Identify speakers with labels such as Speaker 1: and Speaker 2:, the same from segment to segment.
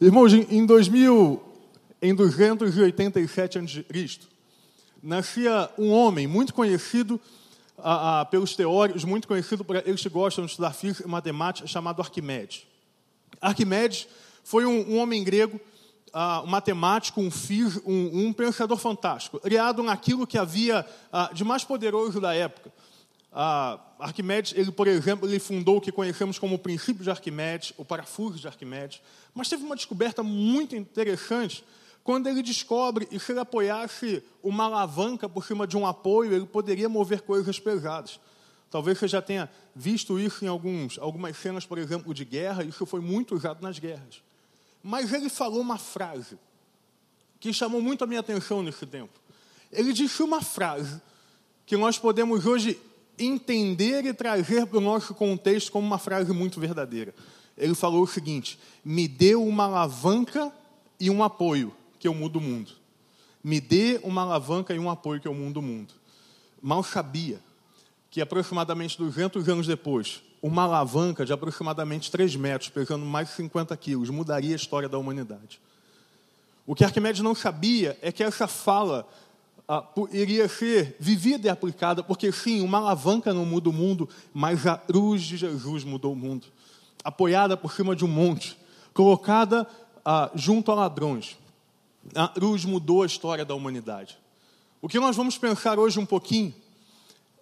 Speaker 1: Irmãos, em 2000, em 287 a.C., nascia um homem muito conhecido ah, ah, pelos teóricos, muito conhecido por eles que gostam de estudar física e matemática, chamado Arquimedes. Arquimedes foi um, um homem grego, um matemático, um, um, um, pensador fantástico, criado naquilo que havia de mais poderoso da época. Ah, Arquimedes, ele, por exemplo, ele fundou o que conhecemos como o princípio de Arquimedes, o parafuso de Arquimedes, mas teve uma descoberta muito interessante quando ele descobre que se ele apoiasse uma alavanca por cima de um apoio, ele poderia mover coisas pesadas. Talvez você já tenha visto isso em alguns, algumas cenas, por exemplo, de guerra, isso foi muito usado nas guerras. Mas ele falou uma frase que chamou muito a minha atenção nesse tempo. Ele disse uma frase que nós podemos hoje entender e trazer para o nosso contexto como uma frase muito verdadeira. Ele falou o seguinte: me deu uma alavanca e um apoio que eu mudo o mundo. Me dê uma alavanca e um apoio que eu mudo o mundo. Mal sabia que aproximadamente 200 anos depois, uma alavanca de aproximadamente 3 metros, pesando mais de 50 quilos, mudaria a história da humanidade. O que Arquimedes não sabia é que essa fala ah, iria ser vivida e aplicada, porque sim, uma alavanca não muda o mundo, mas a cruz de Jesus mudou o mundo. Apoiada por cima de um monte, colocada ah, junto a ladrões. A cruz mudou a história da humanidade. O que nós vamos pensar hoje um pouquinho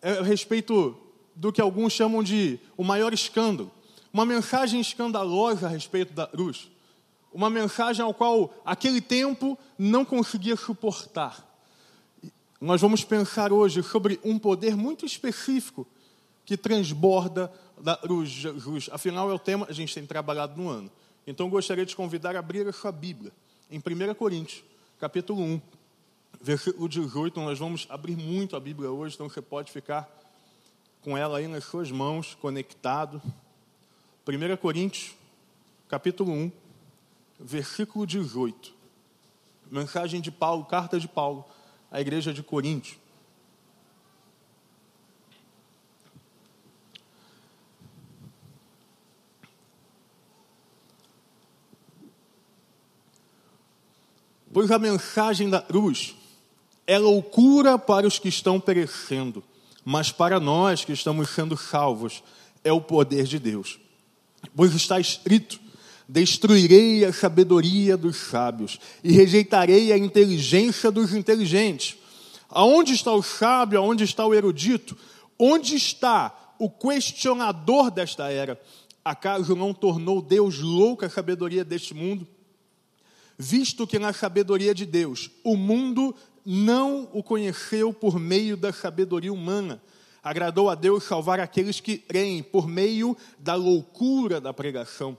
Speaker 1: é a respeito do que alguns chamam de o maior escândalo. Uma mensagem escandalosa a respeito da cruz. Uma mensagem ao qual aquele tempo não conseguia suportar. Nós vamos pensar hoje sobre um poder muito específico que transborda da Jesus. Afinal, é o tema que a gente tem trabalhado no ano. Então, gostaria de convidar a abrir a sua Bíblia em 1 Coríntios, capítulo 1, versículo 18. Nós vamos abrir muito a Bíblia hoje, então você pode ficar com ela aí nas suas mãos, conectado. 1 Coríntios, capítulo 1, versículo 18. Mensagem de Paulo, carta de Paulo à igreja de Corinto. Pois a mensagem da cruz é loucura para os que estão perecendo, mas para nós que estamos sendo salvos é o poder de Deus. Pois está escrito: Destruirei a sabedoria dos sábios e rejeitarei a inteligência dos inteligentes. Aonde está o sábio? Aonde está o erudito? Onde está o questionador desta era? Acaso não tornou Deus louca a sabedoria deste mundo? Visto que na sabedoria de Deus o mundo não o conheceu por meio da sabedoria humana, agradou a Deus salvar aqueles que creem por meio da loucura da pregação.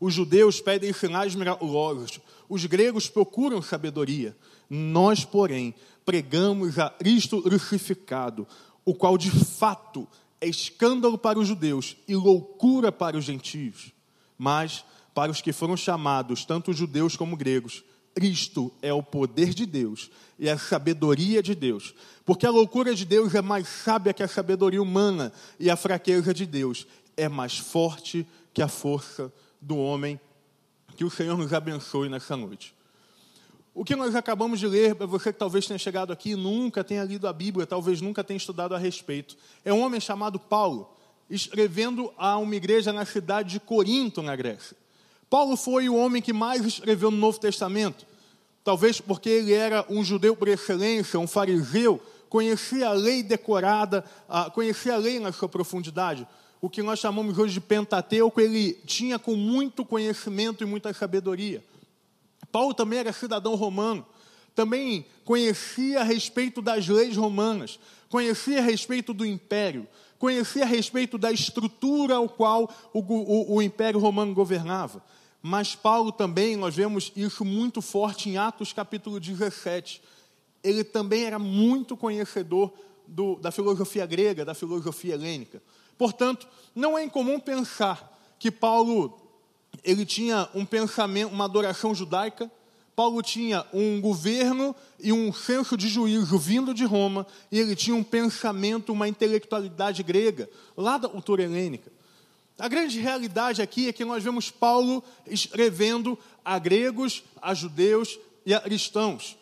Speaker 1: Os judeus pedem sinais miraculosos, os gregos procuram sabedoria. Nós, porém, pregamos a Cristo crucificado, o qual de fato é escândalo para os judeus e loucura para os gentios. Mas, para os que foram chamados, tanto judeus como gregos, Cristo é o poder de Deus e a sabedoria de Deus. Porque a loucura de Deus é mais sábia que a sabedoria humana, e a fraqueza de Deus é mais forte que a força do homem. Que o Senhor nos abençoe nessa noite. O que nós acabamos de ler, para você que talvez tenha chegado aqui e nunca tenha lido a Bíblia, talvez nunca tenha estudado a respeito, é um homem chamado Paulo, escrevendo a uma igreja na cidade de Corinto, na Grécia. Paulo foi o homem que mais escreveu no Novo Testamento, talvez porque ele era um judeu por excelência, um fariseu, conhecia a lei decorada, conhecia a lei na sua profundidade o que nós chamamos hoje de Pentateuco, ele tinha com muito conhecimento e muita sabedoria. Paulo também era cidadão romano, também conhecia a respeito das leis romanas, conhecia a respeito do império, conhecia a respeito da estrutura ao qual o, o, o império romano governava. Mas Paulo também, nós vemos isso muito forte em Atos capítulo 17. Ele também era muito conhecedor do, da filosofia grega, da filosofia helênica. Portanto, não é incomum pensar que Paulo ele tinha um pensamento, uma adoração judaica. Paulo tinha um governo e um senso de juízo vindo de Roma, e ele tinha um pensamento, uma intelectualidade grega, lá da cultura helênica. A grande realidade aqui é que nós vemos Paulo escrevendo a gregos, a judeus e a cristãos.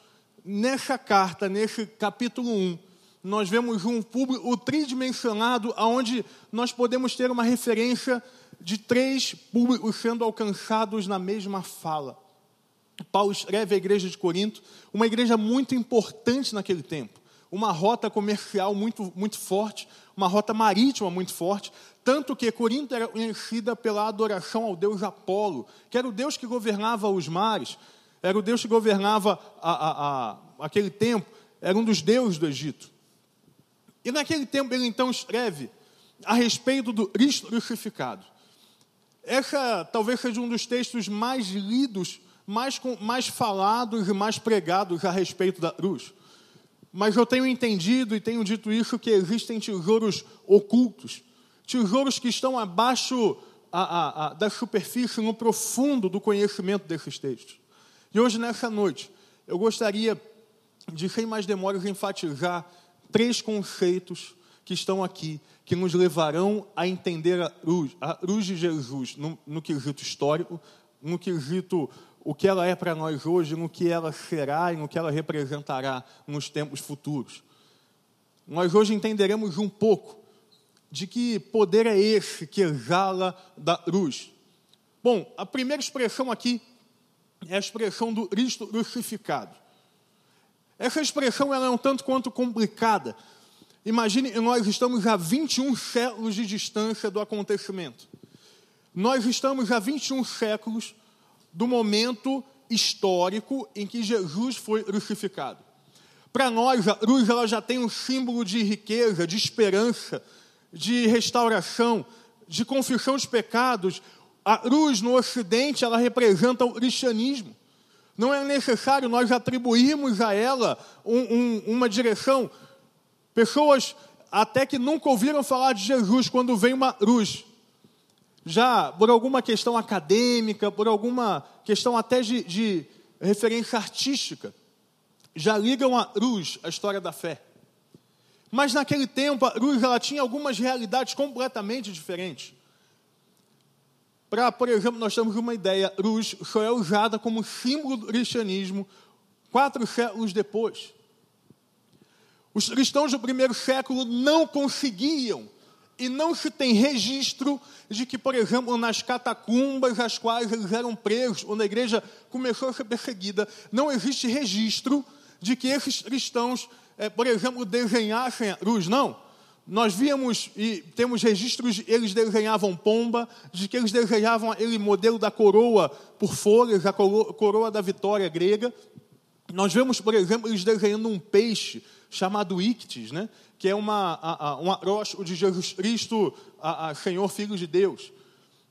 Speaker 1: Nessa carta, nesse capítulo 1, nós vemos um público tridimensionado, onde nós podemos ter uma referência de três públicos sendo alcançados na mesma fala. Paulo escreve à igreja de Corinto, uma igreja muito importante naquele tempo, uma rota comercial muito, muito forte, uma rota marítima muito forte, tanto que Corinto era conhecida pela adoração ao deus Apolo, que era o deus que governava os mares, era o deus que governava a, a, a, aquele tempo, era um dos deuses do Egito. E naquele tempo ele então escreve a respeito do Cristo crucificado. Essa talvez seja um dos textos mais lidos, mais, mais falados e mais pregados a respeito da cruz. Mas eu tenho entendido e tenho dito isso que existem tesouros ocultos, tesouros que estão abaixo a, a, a, da superfície, no profundo do conhecimento desses textos. E hoje, nessa noite, eu gostaria de, sem mais demoras, enfatizar três conceitos que estão aqui que nos levarão a entender a cruz, a cruz de Jesus no, no quesito histórico, no quesito o que ela é para nós hoje, no que ela será e no que ela representará nos tempos futuros. Nós hoje entenderemos um pouco de que poder é esse que exala da cruz. Bom, a primeira expressão aqui é a expressão do Cristo crucificado. Essa expressão ela é um tanto quanto complicada, Imagine, nós estamos a 21 séculos de distância do acontecimento. Nós estamos a 21 séculos do momento histórico em que Jesus foi crucificado. Para nós, a cruz ela já tem um símbolo de riqueza, de esperança, de restauração, de confissão dos pecados. A cruz no Ocidente ela representa o cristianismo. Não é necessário nós atribuirmos a ela um, um, uma direção Pessoas até que nunca ouviram falar de Jesus quando vem uma cruz. Já por alguma questão acadêmica, por alguma questão até de, de referência artística, já ligam a cruz à história da fé. Mas naquele tempo a cruz ela tinha algumas realidades completamente diferentes. Para, por exemplo, nós temos uma ideia, cruz só é usada como símbolo do cristianismo quatro séculos depois. Os cristãos do primeiro século não conseguiam e não se tem registro de que, por exemplo, nas catacumbas às quais eles eram presos, quando a igreja começou a ser perseguida, não existe registro de que esses cristãos, é, por exemplo, desenhassem a cruz. Não. Nós víamos e temos registros, eles desenhavam pomba, de que eles desenhavam aquele modelo da coroa por folhas, a coroa da vitória grega. Nós vemos, por exemplo, eles desenhando um peixe chamado Ictis, né? que é uma, a, a, um aróstico de Jesus Cristo, a, a Senhor Filho de Deus.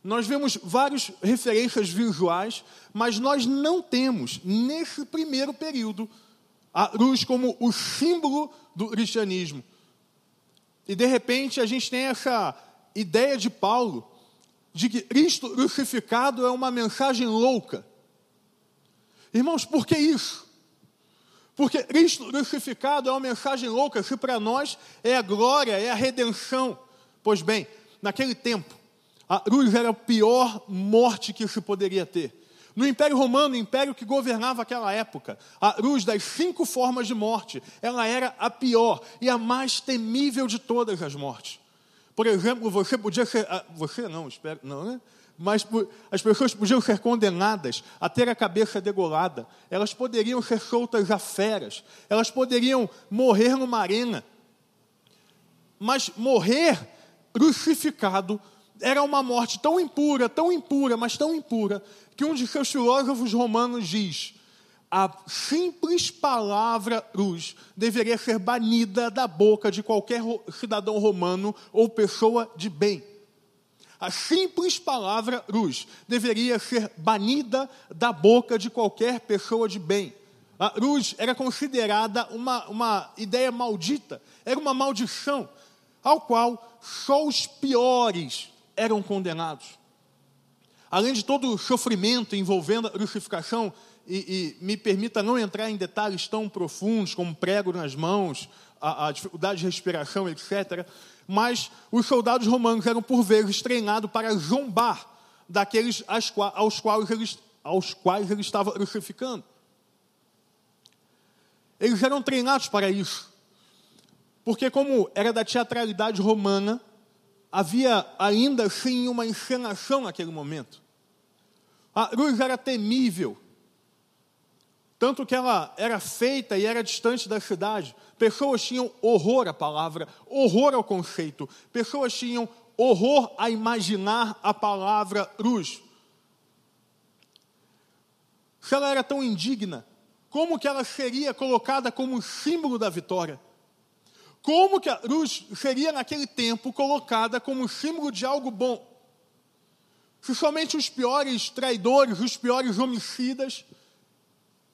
Speaker 1: Nós vemos várias referências visuais, mas nós não temos, nesse primeiro período, a cruz como o símbolo do cristianismo. E de repente a gente tem essa ideia de Paulo de que Cristo crucificado é uma mensagem louca. Irmãos, por que isso? Porque Cristo crucificado é uma mensagem louca, se para nós é a glória, é a redenção. Pois bem, naquele tempo, a cruz era a pior morte que se poderia ter. No Império Romano, o império que governava aquela época, a cruz das cinco formas de morte, ela era a pior e a mais temível de todas as mortes. Por exemplo, você podia ser. Ah, você não, espero, não, né? mas as pessoas podiam ser condenadas a ter a cabeça degolada, elas poderiam ser soltas a feras, elas poderiam morrer numa arena. Mas morrer crucificado era uma morte tão impura, tão impura, mas tão impura, que um de seus filósofos romanos diz: a simples palavra cruz deveria ser banida da boca de qualquer cidadão romano ou pessoa de bem. A simples palavra cruz deveria ser banida da boca de qualquer pessoa de bem. A cruz era considerada uma, uma ideia maldita, era uma maldição, ao qual só os piores eram condenados. Além de todo o sofrimento envolvendo a crucificação, e, e me permita não entrar em detalhes tão profundos como prego nas mãos, a, a dificuldade de respiração, etc., mas os soldados romanos eram por vezes treinados para zombar daqueles aos quais eles, aos quais ele estava crucificando. Eles eram treinados para isso. Porque, como era da teatralidade romana, havia ainda assim uma encenação naquele momento. A cruz era temível, tanto que ela era feita e era distante da cidade. Pessoas tinham horror à palavra, horror ao conceito. Pessoas tinham horror a imaginar a palavra cruz. Se ela era tão indigna, como que ela seria colocada como símbolo da vitória? Como que a cruz seria naquele tempo colocada como símbolo de algo bom? Se somente os piores traidores, os piores homicidas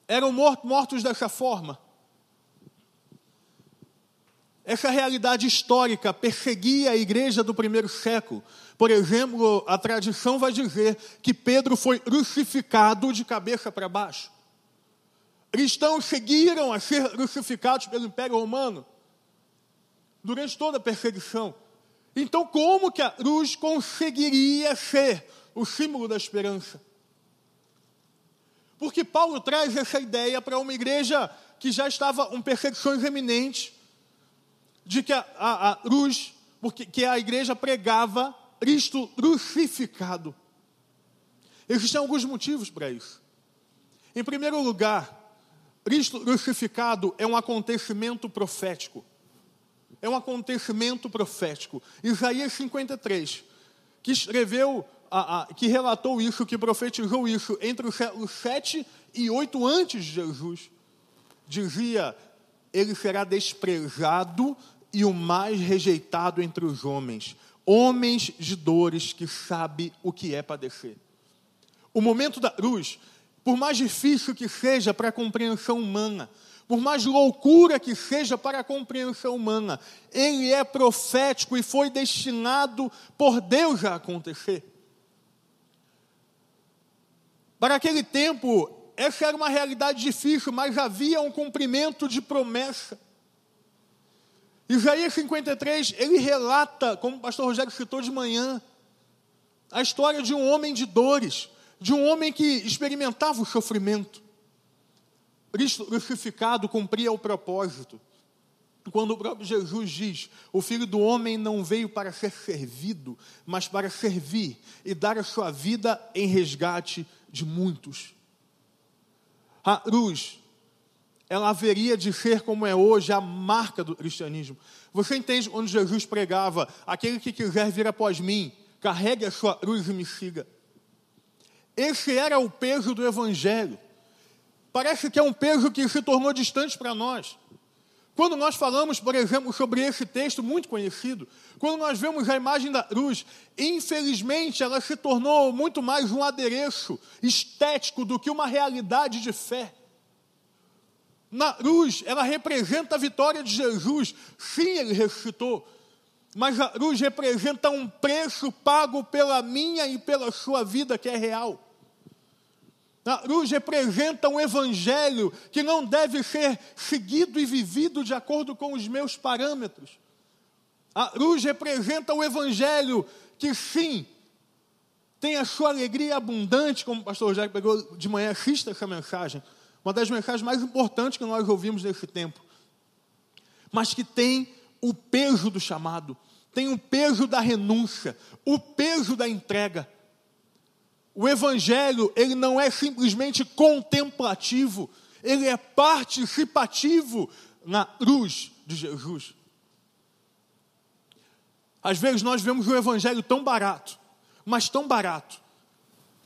Speaker 1: eram mortos dessa forma. Essa realidade histórica perseguia a igreja do primeiro século. Por exemplo, a tradição vai dizer que Pedro foi crucificado de cabeça para baixo. Cristãos seguiram a ser crucificados pelo Império Romano durante toda a perseguição. Então, como que a cruz conseguiria ser o símbolo da esperança? Porque Paulo traz essa ideia para uma igreja que já estava em perseguições eminentes, de que a, a, a cruz, porque que a igreja pregava Cristo crucificado. Existem alguns motivos para isso. Em primeiro lugar, Cristo crucificado é um acontecimento profético. É um acontecimento profético. Isaías 53, que escreveu, a, a, que relatou isso, que profetizou isso entre os séculos 7 e 8 antes de Jesus, dizia: Ele será desprezado e o mais rejeitado entre os homens, homens de dores que sabe o que é padecer. O momento da cruz, por mais difícil que seja para a compreensão humana, por mais loucura que seja para a compreensão humana, ele é profético e foi destinado por Deus a acontecer. Para aquele tempo, essa era uma realidade difícil, mas havia um cumprimento de promessa. Isaías 53, ele relata, como o pastor Rogério citou de manhã, a história de um homem de dores, de um homem que experimentava o sofrimento. Cristo crucificado cumpria o propósito. Quando o próprio Jesus diz: O filho do homem não veio para ser servido, mas para servir e dar a sua vida em resgate de muitos. A cruz ela haveria de ser como é hoje a marca do cristianismo. Você entende quando Jesus pregava: aquele que quiser vir após mim, carregue a sua cruz e me siga. Esse era o peso do Evangelho. Parece que é um peso que se tornou distante para nós. Quando nós falamos, por exemplo, sobre esse texto muito conhecido, quando nós vemos a imagem da cruz, infelizmente ela se tornou muito mais um adereço estético do que uma realidade de fé. Na cruz, ela representa a vitória de Jesus. Sim, ele ressuscitou. Mas a cruz representa um preço pago pela minha e pela sua vida que é real. A cruz representa um evangelho que não deve ser seguido e vivido de acordo com os meus parâmetros. A cruz representa o evangelho que, sim, tem a sua alegria abundante, como o pastor Jair pegou de manhã, assista essa mensagem uma das mensagens mais importantes que nós ouvimos nesse tempo, mas que tem o peso do chamado, tem o peso da renúncia, o peso da entrega. O evangelho, ele não é simplesmente contemplativo, ele é participativo na cruz de Jesus. Às vezes nós vemos o evangelho tão barato, mas tão barato,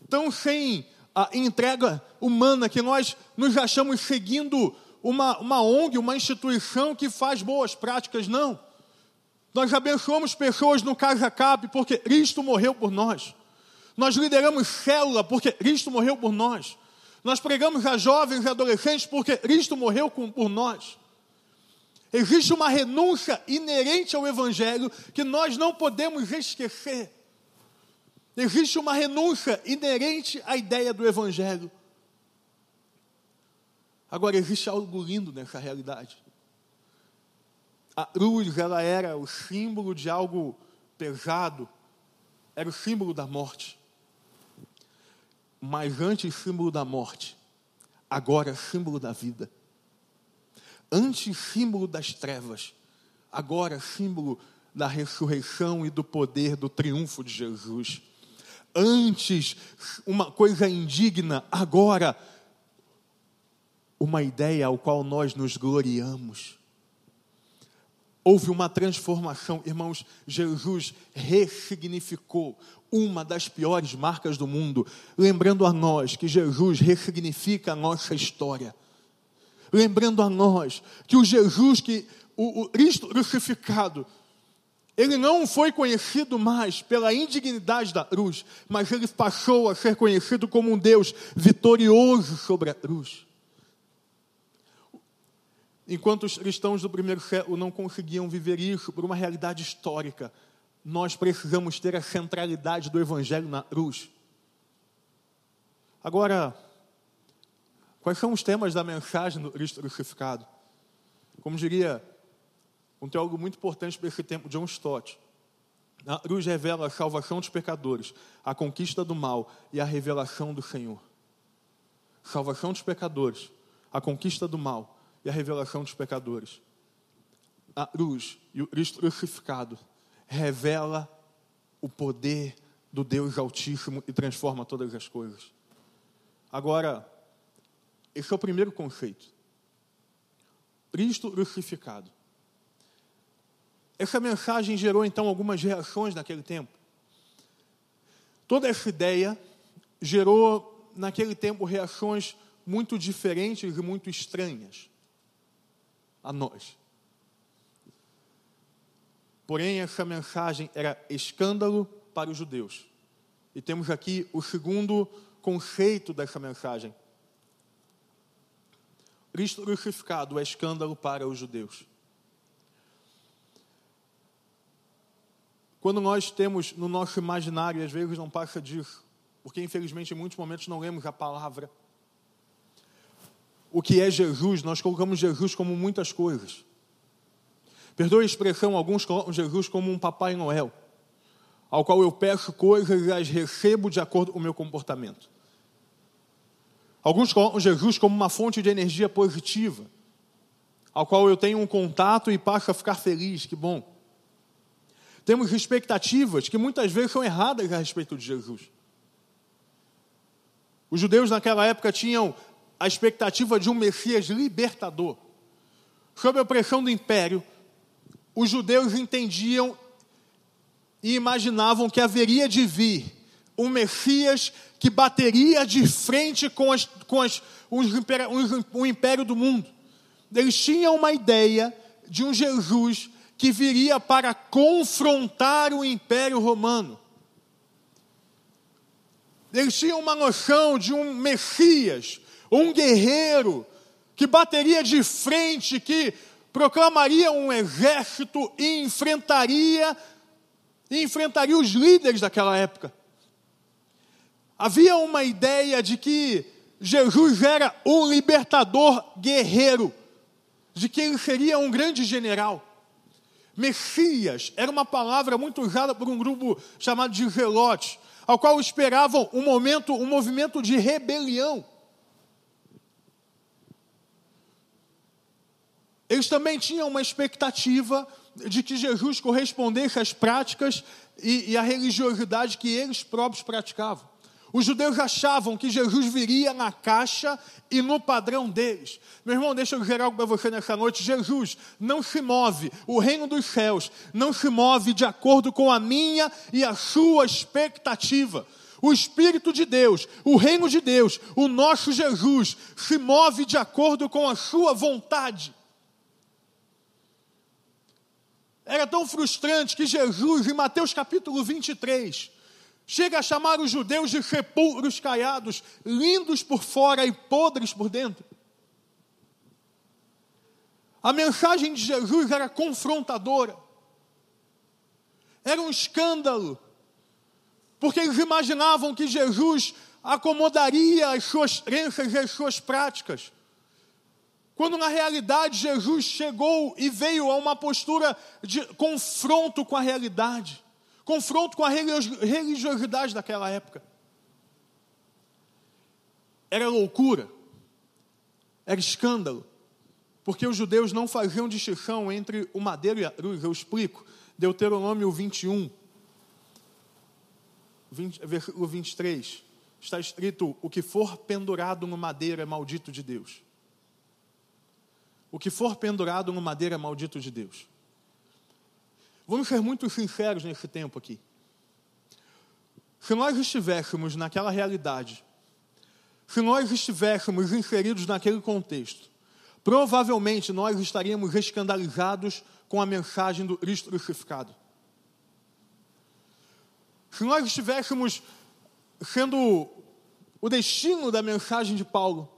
Speaker 1: tão sem a entrega humana, que nós nos achamos seguindo uma, uma ONG, uma instituição que faz boas práticas, não. Nós abençoamos pessoas no Casa Cap porque Cristo morreu por nós. Nós lideramos célula porque Cristo morreu por nós. Nós pregamos a jovens e adolescentes porque Cristo morreu por nós. Existe uma renúncia inerente ao Evangelho que nós não podemos esquecer. Existe uma renúncia inerente à ideia do Evangelho. Agora, existe algo lindo nessa realidade. A cruz, ela era o símbolo de algo pesado, era o símbolo da morte. Mas antes símbolo da morte, agora símbolo da vida. Antes símbolo das trevas, agora símbolo da ressurreição e do poder do triunfo de Jesus. Antes uma coisa indigna, agora uma ideia ao qual nós nos gloriamos. Houve uma transformação, irmãos. Jesus ressignificou uma das piores marcas do mundo, lembrando a nós que Jesus ressignifica a nossa história. Lembrando a nós que o Jesus que o, o Cristo crucificado, ele não foi conhecido mais pela indignidade da cruz, mas ele passou a ser conhecido como um Deus vitorioso sobre a cruz. Enquanto os cristãos do primeiro século não conseguiam viver isso por uma realidade histórica, nós precisamos ter a centralidade do Evangelho na cruz. Agora, quais são os temas da mensagem do Cristo crucificado? Como diria um teólogo muito importante para esse tempo, John Stott, a cruz revela a salvação dos pecadores, a conquista do mal e a revelação do Senhor. Salvação dos pecadores, a conquista do mal e a revelação dos pecadores. A cruz e o Cristo crucificado revela o poder do Deus Altíssimo e transforma todas as coisas. Agora, esse é o primeiro conceito. Cristo crucificado. Essa mensagem gerou então algumas reações naquele tempo. Toda essa ideia gerou naquele tempo reações muito diferentes e muito estranhas a nós. Porém, essa mensagem era escândalo para os judeus. E temos aqui o segundo conceito dessa mensagem. Cristo crucificado é escândalo para os judeus. Quando nós temos no nosso imaginário, às vezes não passa disso, porque infelizmente em muitos momentos não lemos a palavra o que é Jesus, nós colocamos Jesus como muitas coisas. Perdoe a expressão, alguns colocam Jesus como um Papai Noel, ao qual eu peço coisas e as recebo de acordo com o meu comportamento. Alguns colocam Jesus como uma fonte de energia positiva, ao qual eu tenho um contato e passo a ficar feliz, que bom. Temos expectativas que muitas vezes são erradas a respeito de Jesus. Os judeus naquela época tinham a expectativa de um Messias libertador. Sob a pressão do império, os judeus entendiam e imaginavam que haveria de vir um Messias que bateria de frente com, as, com as, os, o império do mundo. Eles tinham uma ideia de um Jesus que viria para confrontar o império romano. Eles tinham uma noção de um Messias um guerreiro que bateria de frente, que proclamaria um exército e enfrentaria e enfrentaria os líderes daquela época. Havia uma ideia de que Jesus era um libertador guerreiro, de que ele seria um grande general. Messias era uma palavra muito usada por um grupo chamado de zelotes, ao qual esperavam um momento, um movimento de rebelião. Eles também tinham uma expectativa de que Jesus correspondesse às práticas e, e à religiosidade que eles próprios praticavam. Os judeus achavam que Jesus viria na caixa e no padrão deles. Meu irmão, deixa eu dizer algo para você nessa noite. Jesus não se move, o reino dos céus não se move de acordo com a minha e a sua expectativa. O Espírito de Deus, o reino de Deus, o nosso Jesus, se move de acordo com a sua vontade. Era tão frustrante que Jesus, em Mateus capítulo 23, chega a chamar os judeus de sepulcros caiados, lindos por fora e podres por dentro. A mensagem de Jesus era confrontadora, era um escândalo, porque eles imaginavam que Jesus acomodaria as suas crenças e as suas práticas. Quando na realidade Jesus chegou e veio a uma postura de confronto com a realidade, confronto com a religiosidade daquela época. Era loucura, era escândalo, porque os judeus não faziam distinção entre o madeiro e a cruz. Eu explico. Deuteronômio 21, 20, versículo 23, está escrito: O que for pendurado no madeiro é maldito de Deus. O que for pendurado no madeiro é maldito de Deus. Vamos ser muito sinceros nesse tempo aqui. Se nós estivéssemos naquela realidade, se nós estivéssemos inseridos naquele contexto, provavelmente nós estaríamos escandalizados com a mensagem do Cristo crucificado. Se nós estivéssemos sendo o destino da mensagem de Paulo,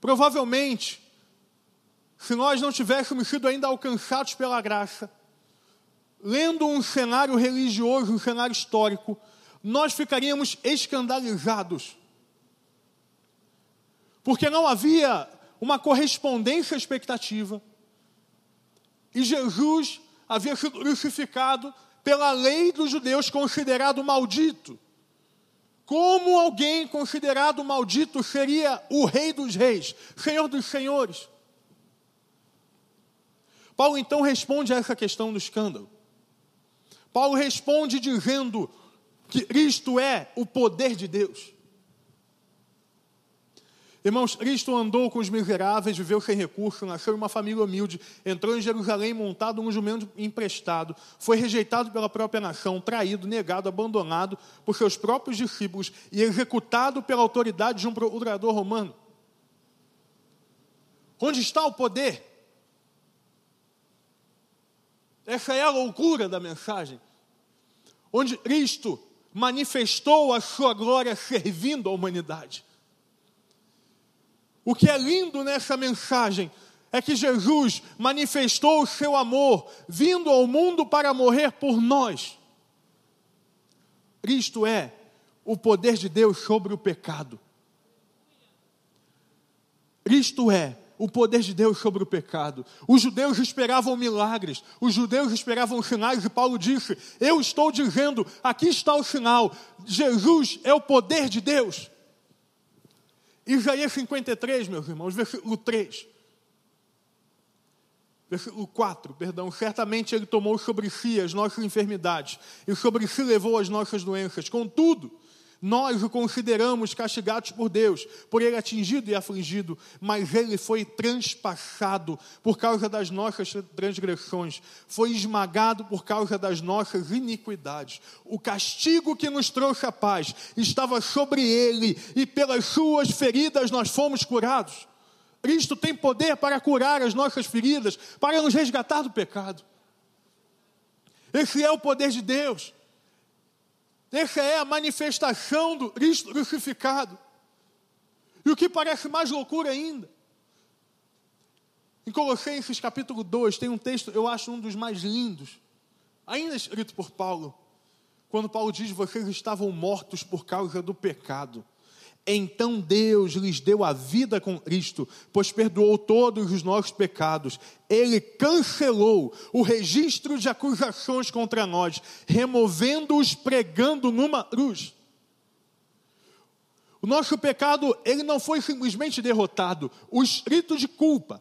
Speaker 1: provavelmente se nós não tivéssemos sido ainda alcançados pela graça, lendo um cenário religioso, um cenário histórico, nós ficaríamos escandalizados. Porque não havia uma correspondência à expectativa. E Jesus havia sido crucificado pela lei dos judeus, considerado maldito. Como alguém considerado maldito seria o Rei dos Reis, Senhor dos Senhores? Paulo então responde a essa questão do escândalo. Paulo responde dizendo que Cristo é o poder de Deus. Irmãos, Cristo andou com os miseráveis, viveu sem recurso, nasceu em uma família humilde, entrou em Jerusalém montado um jumento emprestado, foi rejeitado pela própria nação, traído, negado, abandonado por seus próprios discípulos e executado pela autoridade de um procurador romano. Onde está o poder? Essa é a loucura da mensagem. Onde Cristo manifestou a sua glória servindo a humanidade. O que é lindo nessa mensagem é que Jesus manifestou o seu amor, vindo ao mundo para morrer por nós. Cristo é o poder de Deus sobre o pecado. Cristo é o poder de Deus sobre o pecado. Os judeus esperavam milagres, os judeus esperavam sinais, e Paulo disse: Eu estou dizendo, aqui está o sinal, Jesus é o poder de Deus. Isaías 53, meus irmãos, versículo 3. Versículo 4, perdão. Certamente ele tomou sobre si as nossas enfermidades e sobre si levou as nossas doenças. Contudo, nós o consideramos castigados por Deus, por ele atingido e afligido, mas ele foi transpassado por causa das nossas transgressões, foi esmagado por causa das nossas iniquidades. O castigo que nos trouxe a paz estava sobre ele, e pelas suas feridas nós fomos curados. Cristo tem poder para curar as nossas feridas, para nos resgatar do pecado. Esse é o poder de Deus. Essa é a manifestação do Cristo crucificado. E o que parece mais loucura ainda, em Colossenses capítulo 2, tem um texto, eu acho um dos mais lindos, ainda escrito por Paulo, quando Paulo diz: Vocês estavam mortos por causa do pecado então Deus lhes deu a vida com Cristo, pois perdoou todos os nossos pecados. Ele cancelou o registro de acusações contra nós, removendo-os pregando numa cruz. O nosso pecado, ele não foi simplesmente derrotado. O escrito de culpa,